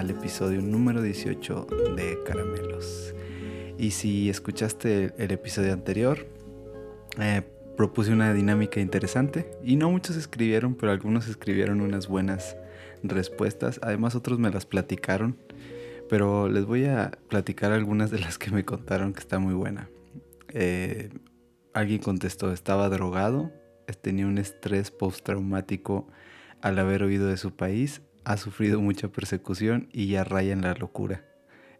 Al episodio número 18 de Caramelos. Y si escuchaste el, episodio anterior, eh, propuse una dinámica interesante y no muchos escribieron, pero algunos escribieron unas buenas respuestas. Además otros me las platicaron, pero les voy a platicar algunas de las que me contaron que está muy buena. Eh, alguien contestó, estaba drogado, tenía un estrés postraumático al haber huido de su país, ha sufrido mucha persecución y ya raya en la locura.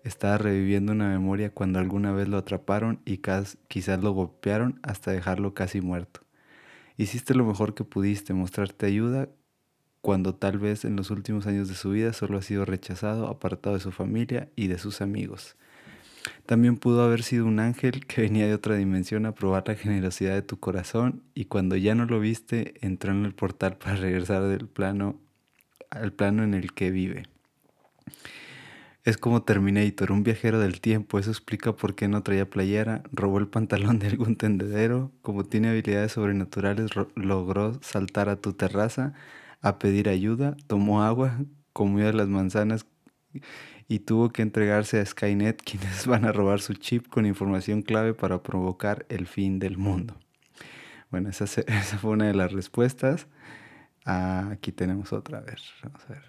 Estaba reviviendo una memoria cuando alguna vez lo atraparon y quizás lo golpearon hasta dejarlo casi muerto. Hiciste lo mejor que pudiste, mostrarte ayuda cuando tal vez en los últimos años de su vida solo ha sido rechazado, apartado de su familia y de sus amigos. También pudo haber sido un ángel que venía de otra dimensión a probar la generosidad de tu corazón y cuando ya no lo viste entró en el portal para regresar del plano al plano en el que vive. Es como Terminator, un viajero del tiempo. Eso explica por qué no traía playera, robó el pantalón de algún tendedero. Como tiene habilidades sobrenaturales, logró saltar a tu terraza a pedir ayuda, tomó agua, comió las manzanas y tuvo que entregarse a Skynet, quienes van a robar su chip con información clave para provocar el fin del mundo. Bueno, esa, fue una de las respuestas. Ah, aquí tenemos otra, a ver, vamos a ver.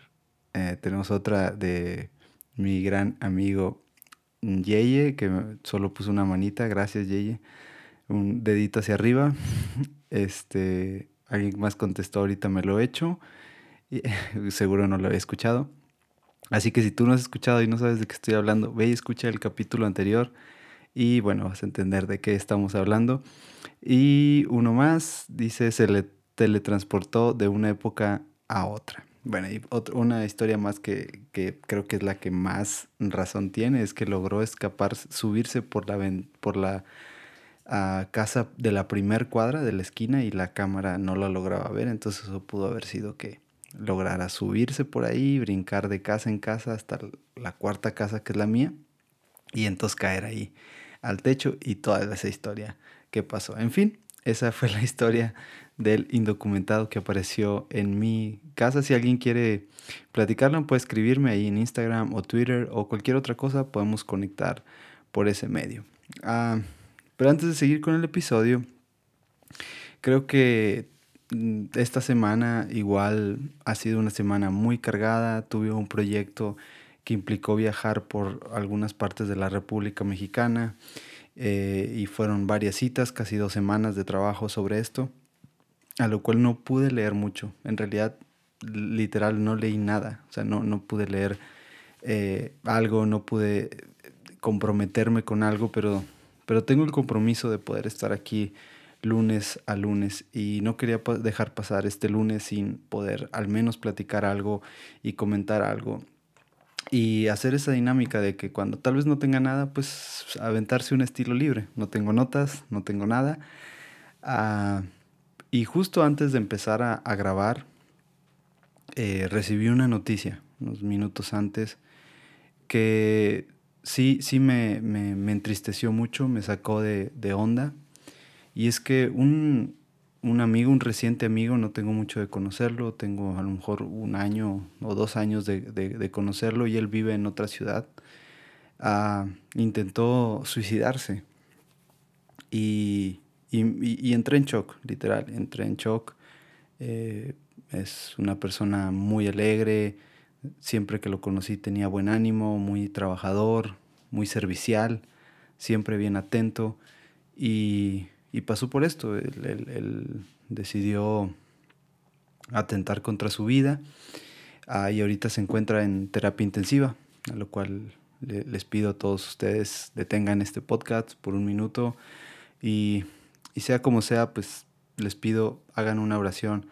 Eh, tenemos otra de mi gran amigo Yeye, que solo puso una manita, gracias Yeye. Un dedito hacia arriba. Este, alguien más contestó, ahorita me lo he hecho. Seguro no lo había escuchado. Así que si tú no has escuchado y no sabes de qué estoy hablando, ve y escucha el capítulo anterior y bueno, vas a entender de qué estamos hablando. Y uno más dice, se le teletransportó de una época a otra. Bueno, y una historia más que, creo que es la que más razón tiene, es que logró escapar, subirse por la, por la ah, casa de la primer cuadra de la esquina y la cámara no lo lograba ver, entonces eso pudo haber sido que lograra subirse por ahí, brincar de casa en casa hasta la cuarta casa que es la mía y entonces caer ahí al techo y toda esa historia que pasó. En fin, esa fue la historia del indocumentado que apareció en mi casa. Si alguien quiere platicarlo, puede escribirme ahí en Instagram o Twitter o cualquier otra cosa, podemos conectar por ese medio. Ah, pero antes de seguir con el episodio, creo que Mm, esta semana igual ha sido una semana muy cargada. Tuve un proyecto que implicó viajar por algunas partes de la República Mexicana eh, y fueron varias citas, casi dos semanas de trabajo sobre esto, a lo cual no pude leer mucho. En realidad, literal, no leí nada. O sea, no, no pude leer eh, algo, no pude comprometerme con algo, pero, pero tengo el compromiso de poder estar aquí lunes a lunes y no quería dejar pasar este lunes sin poder al menos platicar algo y comentar algo y hacer esa dinámica de que cuando tal vez no tenga nada, pues aventarse un estilo libre. No tengo notas, no tengo nada. Ah, y justo antes de empezar a, grabar, eh, recibí una noticia, unos minutos antes, que sí, sí me, me, entristeció mucho, me sacó de, de onda y es que un, amigo, un reciente amigo, no tengo mucho de conocerlo, tengo a lo mejor un año o dos años de, conocerlo y él vive en otra ciudad, ah, intentó suicidarse. Y, entré en shock, literal, entré en shock. Eh, es una persona muy alegre, siempre que lo conocí tenía buen ánimo, muy trabajador, muy servicial, siempre bien atento. Y y pasó por esto, él, decidió atentar contra su vida ah, y ahorita se encuentra en terapia intensiva, a lo cual les pido a todos ustedes detengan este podcast por un minuto y, y sea como sea, pues les pido hagan una oración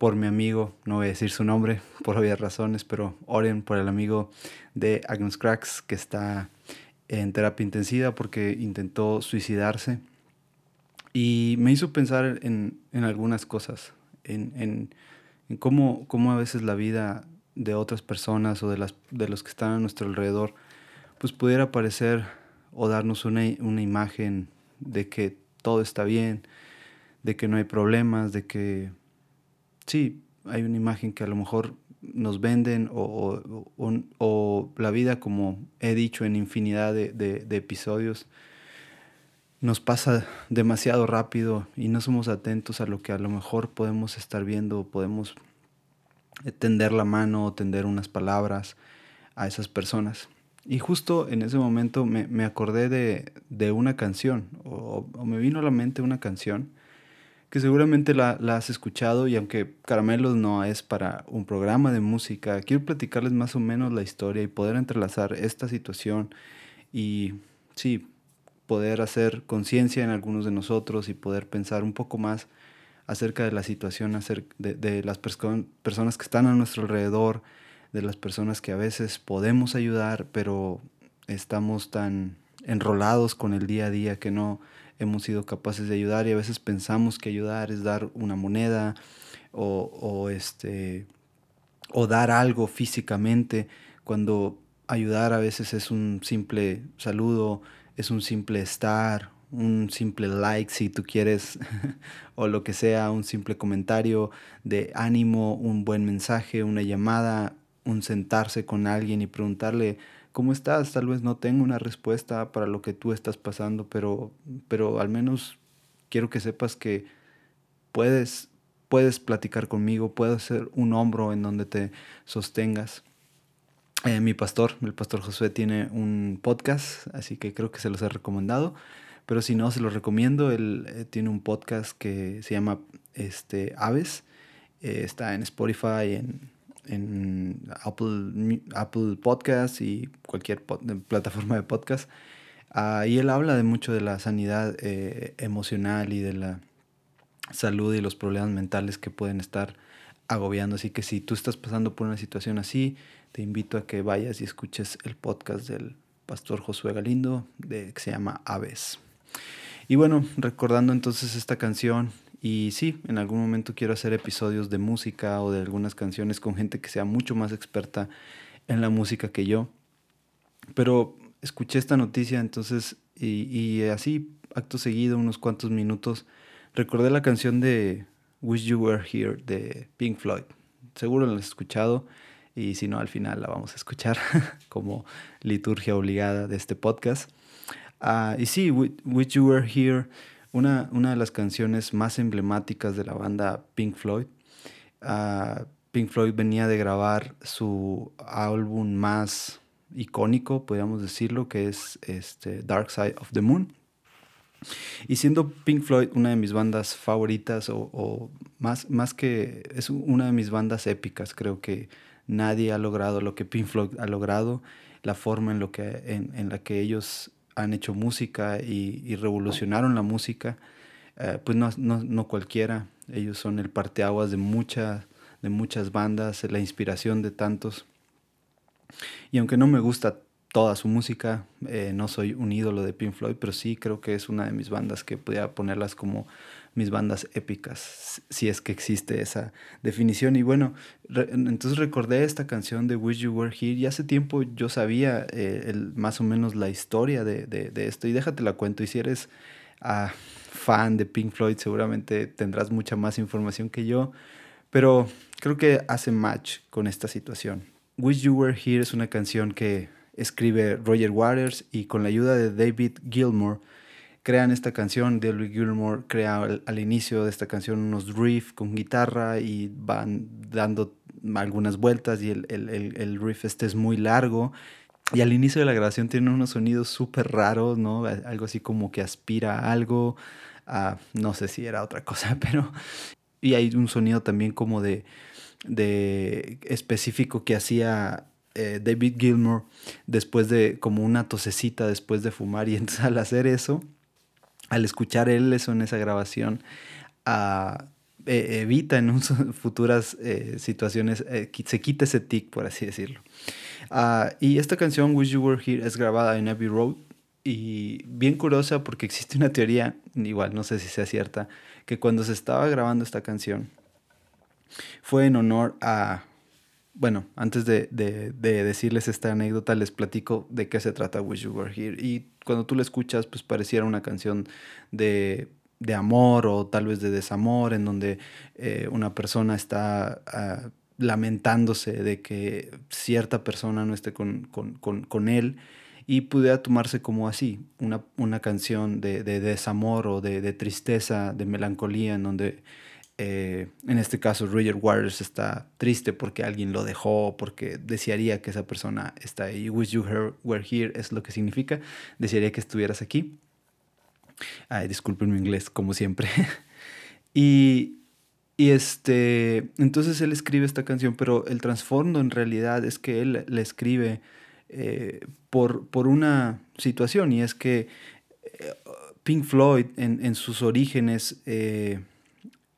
por mi amigo, no voy a decir su nombre por obvias razones, pero oren por el amigo de Agnes Cracks que está en terapia intensiva porque intentó suicidarse. Y me hizo pensar en, en algunas cosas, en, en, en cómo, cómo, a veces la vida de otras personas o de, las, de los que están a nuestro alrededor, pues pudiera parecer o darnos una, una imagen de que todo está bien, de que no hay problemas, de que sí, hay una imagen que a lo mejor nos venden o, la vida, como he dicho en infinidad de, episodios, nos pasa demasiado rápido y no somos atentos a lo que a lo mejor podemos estar viendo, podemos tender la mano o tender unas palabras a esas personas. Y justo en ese momento me, acordé de, una canción, o, me vino a la mente una canción que seguramente la, has escuchado y aunque Caramelos no es para un programa de música, quiero platicarles más o menos la historia y poder entrelazar esta situación y sí, poder hacer conciencia en algunos de nosotros y poder pensar un poco más acerca de la situación, de, de las personas que están a nuestro alrededor, de las personas que a veces podemos ayudar, pero estamos tan enrolados con el día a día que no hemos sido capaces de ayudar y a veces pensamos que ayudar es dar una moneda o, este, o dar algo físicamente, cuando ayudar a veces es un simple saludo, es un simple estar, un simple like si tú quieres, o lo que sea, un simple comentario de ánimo, un buen mensaje, una llamada, un sentarse con alguien y preguntarle ¿cómo estás? Tal vez no tengo una respuesta para lo que tú estás pasando, pero, pero al menos quiero que sepas que puedes, puedes platicar conmigo, puedo ser un hombro en donde te sostengas. Eh, mi pastor, el pastor Josué, tiene un podcast, así que creo que se los he recomendado. Pero si no, se los recomiendo. Él eh, tiene un podcast que se llama este, Aves. Eh, está en Spotify, en en Apple, Apple Podcast y cualquier plataforma de podcast. Y él habla de mucho de la sanidad eh, emocional y de la salud y los problemas mentales que pueden estar agobiando. Así que si tú estás pasando por una situación así, te invito a que vayas y escuches el podcast del pastor Josué Galindo de, que se llama Aves. Y bueno, recordando entonces esta canción y sí, en algún momento quiero hacer episodios de música o de algunas canciones con gente que sea mucho más experta en la música que yo. Pero escuché esta noticia entonces y, así, acto seguido, unos cuantos minutos, recordé la canción de Wish You Were Here de Pink Floyd. Seguro la has escuchado y si no, al final la vamos a escuchar como liturgia obligada de este podcast. Ah, y sí, Wish You Were Here una, una de las canciones más emblemáticas de la banda Pink Floyd. Ah, Pink Floyd venía de grabar su álbum más icónico, podríamos decirlo, que es este Dark Side of the Moon. Y siendo Pink Floyd una de mis bandas favoritas, o, más, más que es una de mis bandas épicas, creo que nadie ha logrado lo que Pink Floyd ha logrado, la forma en, lo que, en, en la que ellos han hecho música y, revolucionaron la música, eh, pues no, no, cualquiera. Ellos son el parteaguas de, mucha, de muchas bandas, la inspiración de tantos. Y aunque no me gusta toda su música, eh, no soy un ídolo de Pink Floyd, pero sí creo que es una de mis bandas que podría ponerlas como mis bandas épicas, si es que existe esa definición. Y bueno, entonces recordé esta canción de Wish You Were Here y hace tiempo yo sabía eh, el, más o menos la historia de, de, esto y déjate la cuento. Y si eres ah, fan de Pink Floyd seguramente tendrás mucha más información que yo, pero creo que hace match con esta situación. Wish You Were Here es una canción que escribe Roger Waters y con la ayuda de David Gilmour crean esta canción, David Gilmour crea al, inicio de esta canción unos riffs con guitarra y van dando algunas vueltas y el, el, el, riff este es muy largo. Y al inicio de la grabación tiene unos sonidos súper raros, ¿no? Algo así como que aspira a algo. no sé si era otra cosa, pero... Y hay un sonido también como de, de específico que hacía eh, David Gilmour después de como una tosecita después de fumar y entonces al hacer eso al escuchar él en esa grabación, ah, e, evita en futuras eh, situaciones, eh, se quita ese tic, por así decirlo. Ah, y esta canción, Wish You Were Here, es grabada en Abbey Road y bien curiosa porque existe una teoría, igual no sé si sea cierta, que cuando se estaba grabando esta canción fue en honor a bueno, antes de, decirles esta anécdota, les platico de qué se trata Wish You Were Here. Y cuando tú la escuchas, pues pareciera una canción de, amor o tal vez de desamor, en donde eh, una persona está ah, lamentándose de que cierta persona no esté con, con, él y pudiera tomarse como así, una, una canción de, de, desamor o de, de, tristeza, de melancolía, en donde eh, en este caso Roger Waters está triste porque alguien lo dejó, porque desearía que esa persona está ahí. Wish you were here es lo que significa, desearía que estuvieras aquí. Ay, disculpen mi inglés, como siempre. y, y este, entonces él escribe esta canción, pero el trasfondo en realidad es que él la escribe eh, por, por una situación y es que eh, Pink Floyd en, en sus orígenes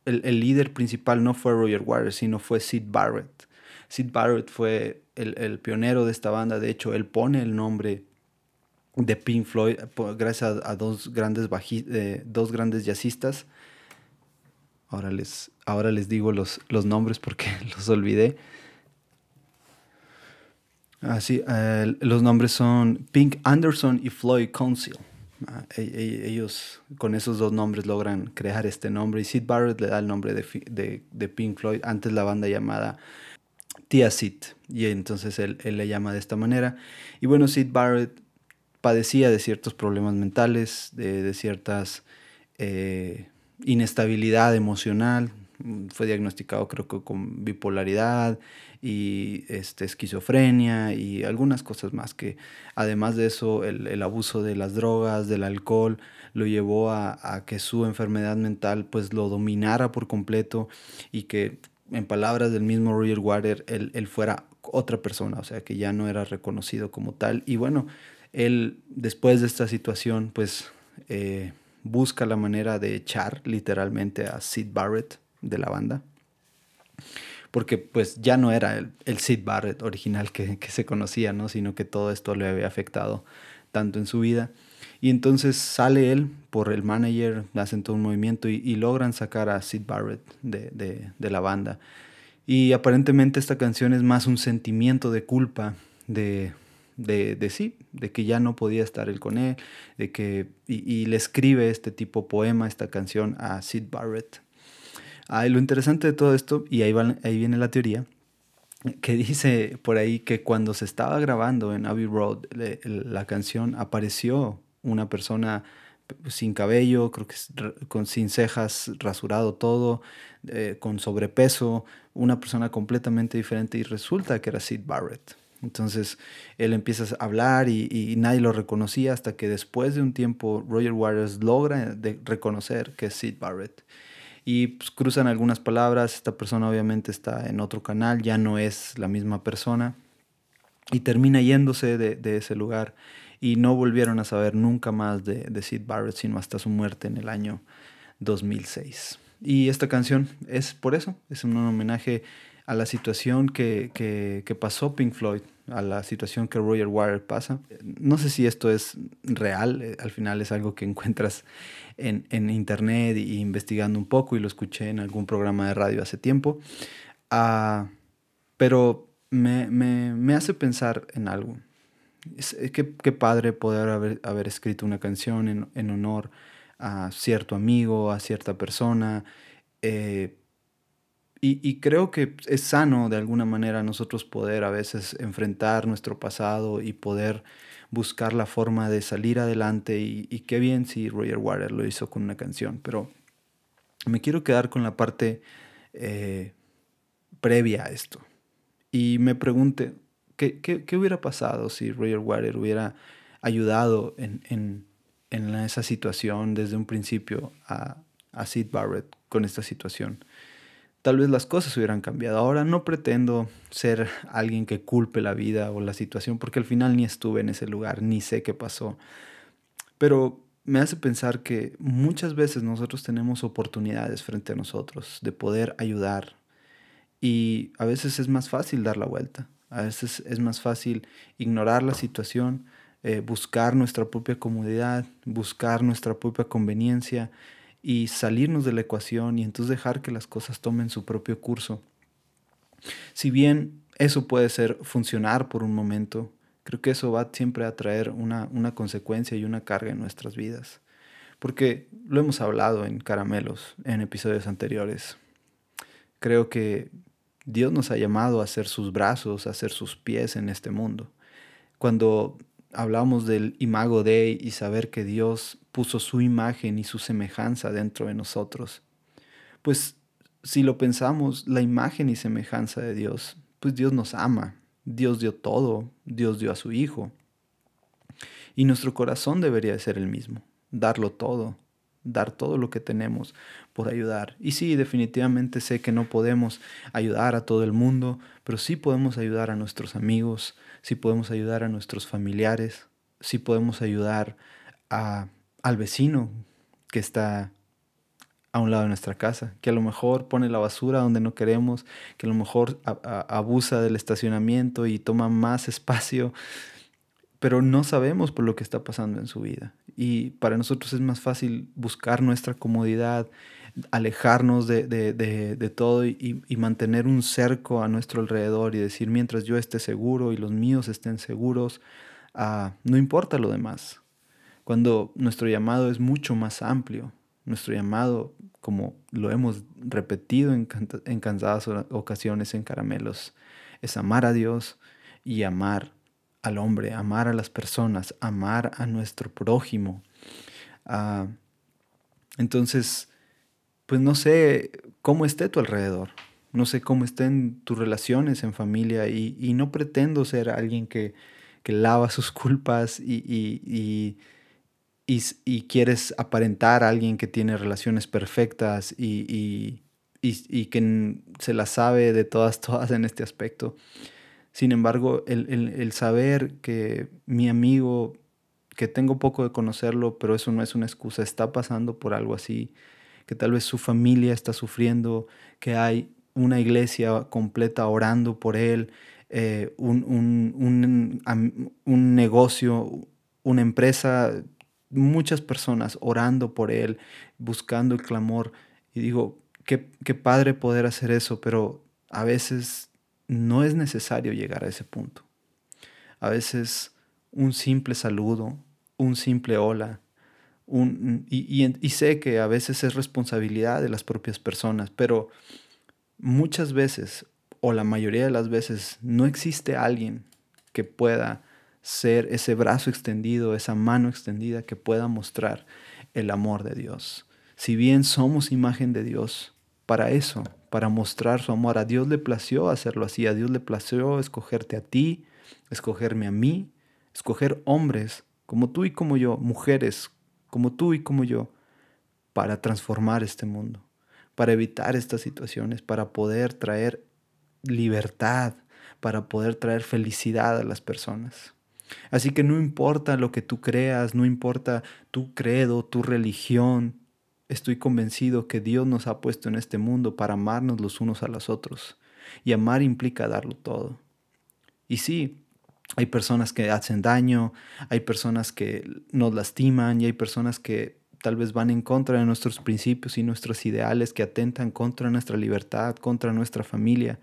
el, líder principal no fue Roger Waters, sino fue Sid Barrett. Sid Barrett fue el, pionero de esta banda, de hecho, él pone el nombre de Pink Floyd gracias a, dos, grandes eh, dos grandes jazzistas. Ahora les, ahora les digo los, los nombres porque los olvidé. Así, ah, los nombres son Pink Anderson y Floyd Council. Ah, e, e, ellos con esos dos nombres logran crear este nombre y Sid Barrett le da el nombre de, de, Pink Floyd, antes la banda llamada Tia Sid, y entonces él, le llama de esta manera. Y bueno, Sid Barrett padecía de ciertos problemas mentales, de, de ciertas eh, inestabilidad emocional, fue diagnosticado creo que con bipolaridad y este, esquizofrenia y algunas cosas más que además de eso el, abuso de las drogas, del alcohol, lo llevó a, que su enfermedad mental pues lo dominara por completo y que en palabras del mismo Roger Water él, fuera otra persona, o sea que ya no era reconocido como tal. Y bueno, él después de esta situación pues eh, busca la manera de echar literalmente a Sid Barrett de la banda porque pues ya no era el, el Sid Barrett original que, se conocía, ¿no? Sino que todo esto le había afectado tanto en su vida. Y entonces sale él por el manager, hacen todo un movimiento y, logran sacar a Sid Barrett de, la banda. Y aparentemente esta canción es más un sentimiento de culpa, de, de, sí, de que ya no podía estar él con él, de que, y, y, le escribe este tipo poema, esta canción a Sid Barrett. Ah, lo interesante de todo esto, y ahí, ahí viene la teoría, que dice por ahí que cuando se estaba grabando en Abbey Road la canción apareció una persona sin cabello, creo que con sin cejas, rasurado todo, eh, con sobrepeso, una persona completamente diferente y resulta que era Sid Barrett. Entonces él empieza a hablar y, nadie lo reconocía hasta que después de un tiempo Roger Waters logra reconocer que es Sid Barrett y pues, cruzan algunas palabras, esta persona obviamente está en otro canal, ya no es la misma persona y termina yéndose de, ese lugar y no volvieron a saber nunca más de, de, Sid Barrett sino hasta su muerte en el año 2006. Y esta canción es por eso, es un homenaje a la situación que, que, pasó Pink Floyd, a la situación que Roger Waters pasa. No sé si esto es real, eh, al final es algo que encuentras en, en internet y investigando un poco y lo escuché en algún programa de radio hace tiempo. Uh, pero me, me, me, hace pensar en algo. Es, qué, qué, padre poder haber, haber escrito una canción en, en, honor a cierto amigo, a cierta persona. Eh, y, y, creo que es sano de alguna manera nosotros poder a veces enfrentar nuestro pasado y poder buscar la forma de salir adelante y, qué bien si Roger Waters lo hizo con una canción, pero me quiero quedar con la parte eh, previa a esto y me pregunte, ¿qué, qué, hubiera pasado si Roger Waters hubiera ayudado en, en, en, esa situación desde un principio a, a Sid Barrett con esta situación? Tal vez las cosas hubieran cambiado. Ahora no pretendo ser alguien que culpe la vida o la situación, porque al final ni estuve en ese lugar, ni sé qué pasó. Pero me hace pensar que muchas veces nosotros tenemos oportunidades frente a nosotros de poder ayudar y a veces es más fácil dar la vuelta, a veces es más fácil ignorar la situación, eh, buscar nuestra propia comodidad, buscar nuestra propia conveniencia y salirnos de la ecuación y entonces dejar que las cosas tomen su propio curso. Si bien eso puede ser funcionar por un momento, creo que eso va siempre a traer una, una consecuencia y una carga en nuestras vidas. Porque lo hemos hablado en caramelos, en episodios anteriores. Creo que Dios nos ha llamado a ser sus brazos, a ser sus pies en este mundo. Cuando hablamos del imago Dei y saber que Dios puso su imagen y su semejanza dentro de nosotros, pues si lo pensamos, la imagen y semejanza de Dios, pues Dios nos ama, Dios dio todo, Dios dio a su Hijo. Y nuestro corazón debería ser el mismo, darlo todo, dar todo lo que tenemos por ayudar. Y sí, definitivamente sé que no podemos ayudar a todo el mundo, pero sí podemos ayudar a nuestros amigos, sí podemos ayudar a nuestros familiares, sí podemos ayudar a, al vecino que está a un lado de nuestra casa, que a lo mejor pone la basura donde no queremos, que a lo mejor abusa del estacionamiento y toma más espacio, pero no sabemos por lo que está pasando en su vida. Y para nosotros es más fácil buscar nuestra comodidad, alejarnos de, todo y, mantener un cerco a nuestro alrededor y decir, mientras yo esté seguro y los míos estén seguros, ah, no importa lo demás. Cuando nuestro llamado es mucho más amplio, nuestro llamado, como lo hemos repetido en, en cansadas ocasiones en caramelos, es amar a Dios y amar al hombre, amar a las personas, amar a nuestro prójimo. Ah, entonces, pues no sé cómo esté tu alrededor, no sé cómo estén tus relaciones en familia y, no pretendo ser alguien que, lava sus culpas y, y, quieres aparentar a alguien que tiene relaciones perfectas y, que se las sabe de todas, todas en este aspecto. Sin embargo, el, saber que mi amigo, que tengo poco de conocerlo, pero eso no es una excusa, está pasando por algo así, que tal vez su familia está sufriendo, que hay una iglesia completa orando por él, eh, un, un, negocio, una empresa, muchas personas orando por él, buscando el clamor. Y digo, qué, qué padre poder hacer eso, pero a veces no es necesario llegar a ese punto. A veces un simple saludo, un simple hola, un, y, sé que a veces es responsabilidad de las propias personas, pero muchas veces, o la mayoría de las veces, no existe alguien que pueda ser ese brazo extendido, esa mano extendida que pueda mostrar el amor de Dios. Si bien somos imagen de Dios, para eso para mostrar su amor. A Dios le plació hacerlo así, a Dios le plació escogerte a ti, escogerme a mí, escoger hombres como tú y como yo, mujeres como tú y como yo, para transformar este mundo, para evitar estas situaciones, para poder traer libertad, para poder traer felicidad a las personas. Así que no importa lo que tú creas, no importa tu credo, tu religión, Estoy convencido que Dios nos ha puesto en este mundo para amarnos los unos a los otros. Y amar implica darlo todo. Y sí, hay personas que hacen daño, hay personas que nos lastiman y hay personas que tal vez van en contra de nuestros principios y nuestros ideales, que atentan contra nuestra libertad, contra nuestra familia.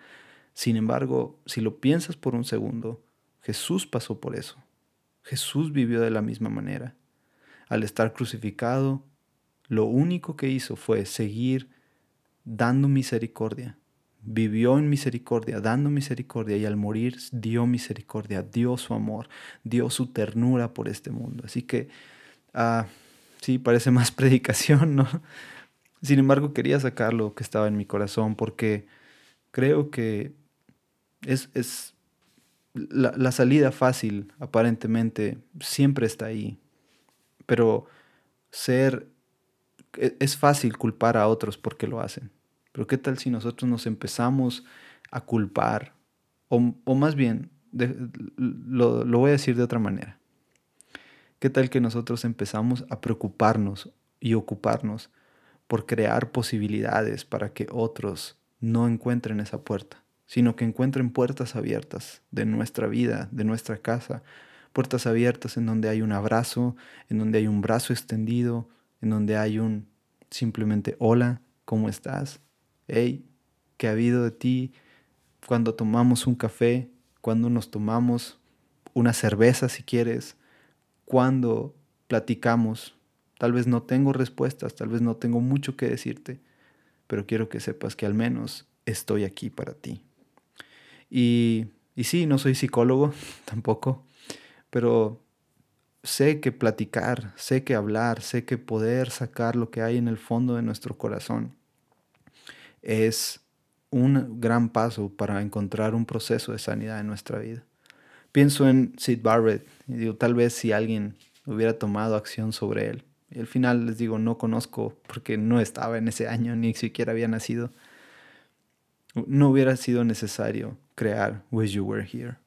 Sin embargo, si lo piensas por un segundo, Jesús pasó por eso. Jesús vivió de la misma manera. Al estar crucificado, lo único que hizo fue seguir dando misericordia. Vivió en misericordia, dando misericordia y al morir dio misericordia, dio su amor, dio su ternura por este mundo. Así que, ah, sí, parece más predicación, ¿no? Sin embargo, quería sacar lo que estaba en mi corazón porque creo que es, es la, la salida fácil, aparentemente, siempre está ahí. Pero ser es fácil culpar a otros porque lo hacen. Pero ¿qué tal si nosotros nos empezamos a culpar? O, más bien, lo, lo voy a decir de otra manera. ¿Qué tal que nosotros empezamos a preocuparnos y ocuparnos por crear posibilidades para que otros no encuentren esa puerta, sino que encuentren puertas abiertas de nuestra vida, de nuestra casa, puertas abiertas en donde hay un abrazo, en donde hay un brazo extendido, en donde hay un simplemente hola, ¿cómo estás? Hey, ¿qué ha habido de ti? Cuando tomamos un café, cuando nos tomamos una cerveza si quieres, cuando platicamos. Tal vez no tengo respuestas, tal vez no tengo mucho que decirte, pero quiero que sepas que al menos estoy aquí para ti. Y, y sí, no soy psicólogo tampoco, pero sé que platicar, sé que hablar, sé que poder sacar lo que hay en el fondo de nuestro corazón es un gran paso para encontrar un proceso de sanidad en nuestra vida. Pienso en Sid Barrett y digo, tal vez si alguien hubiera tomado acción sobre él. Y al final les digo, no conozco porque no estaba en ese año, ni siquiera había nacido. No hubiera sido necesario crear Wish You Were Here,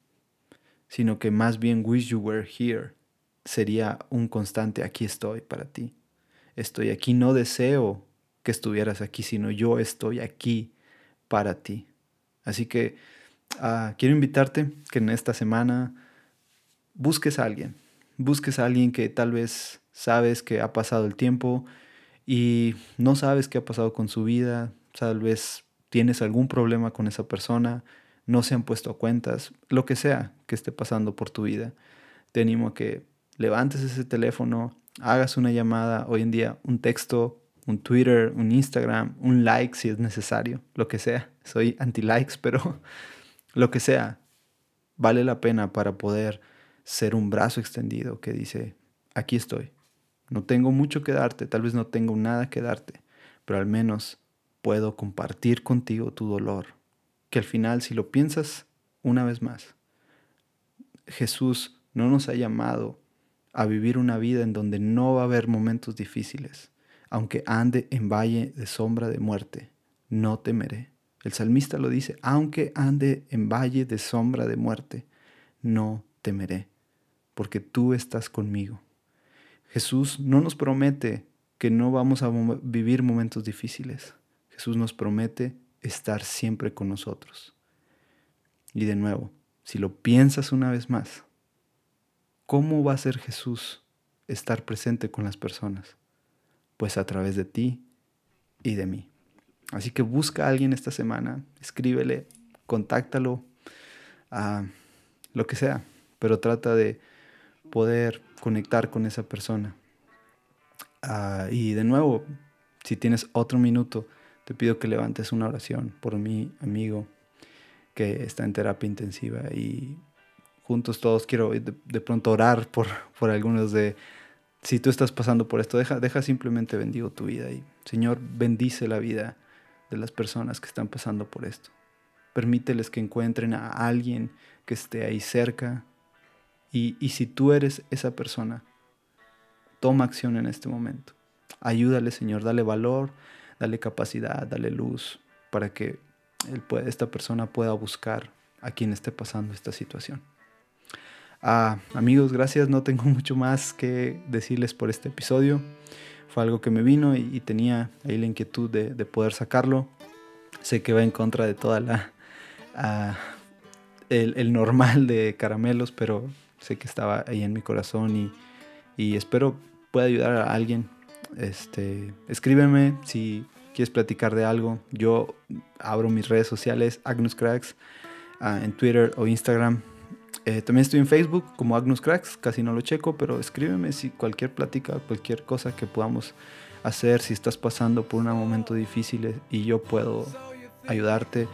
sino que más bien Wish You Were Here sería un constante aquí estoy para ti. Estoy aquí, no deseo que estuvieras aquí, sino yo estoy aquí para ti. Así que ah, quiero invitarte que en esta semana busques a alguien, busques a alguien que tal vez sabes que ha pasado el tiempo y no sabes qué ha pasado con su vida, tal vez tienes algún problema con esa persona, no se han puesto a cuentas, lo que sea que esté pasando por tu vida. Te animo a que levantes ese teléfono, hagas una llamada, hoy en día un texto, un Twitter, un Instagram, un like si es necesario, lo que sea. Soy anti-likes, pero lo que sea, vale la pena para poder ser un brazo extendido que dice, aquí estoy. No tengo mucho que darte, tal vez no tengo nada que darte, pero al menos puedo compartir contigo tu dolor. Que al final, si lo piensas una vez más, Jesús no nos ha llamado a vivir una vida en donde no va a haber momentos difíciles. Aunque ande en valle de sombra de muerte, no temeré. El salmista lo dice, aunque ande en valle de sombra de muerte, no temeré, porque tú estás conmigo. Jesús no nos promete que no vamos a vivir momentos difíciles. Jesús nos promete estar siempre con nosotros. Y de nuevo, si lo piensas una vez más, ¿Cómo va a ser Jesús estar presente con las personas? Pues a través de ti y de mí. Así que busca a alguien esta semana, escríbele, contáctalo, lo que sea, pero trata de poder conectar con esa persona. Ah, y de nuevo, si tienes otro minuto, te pido que levantes una oración por mi amigo que está en terapia intensiva y juntos todos quiero de, pronto orar por, por algunos de, si tú estás pasando por esto, deja, deja simplemente bendigo tu vida y Señor, bendice la vida de las personas que están pasando por esto. Permíteles que encuentren a alguien que esté ahí cerca y, y si tú eres esa persona, toma acción en este momento. Ayúdale, Señor, dale valor, dale capacidad, dale luz para que él pueda, esta persona pueda buscar a quien esté pasando esta situación. Ah, amigos, gracias. No tengo mucho más que decirles por este episodio. Fue algo que me vino y, tenía ahí la inquietud de, poder sacarlo. Sé que va en contra de toda la... Ah, el, normal de caramelos, pero sé que estaba ahí en mi corazón y, espero pueda ayudar a alguien. Este, escríbeme si quieres platicar de algo. Yo abro mis redes sociales, Agnus Cracks, ah, en Twitter o Instagram. Eh, también estoy en Facebook como Agnus Cracks, casi no lo checo, pero escríbeme si cualquier plática, cualquier cosa que podamos hacer, si estás pasando por un momento difícil y yo puedo ayudarte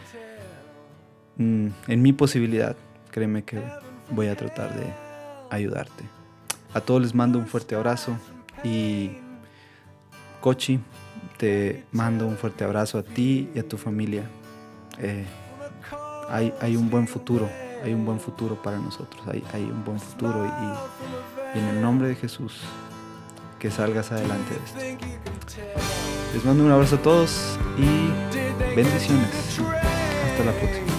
mm, en mi posibilidad, créeme que voy a tratar de ayudarte. A todos les mando un fuerte abrazo y Cochi, te mando un fuerte abrazo a ti y a tu familia. Eh, hay, hay un buen futuro hay un buen futuro para nosotros, hay, hay un buen futuro y, y, en el nombre de Jesús, que salgas adelante de esto. Les mando un abrazo a todos y bendiciones. Hasta la próxima.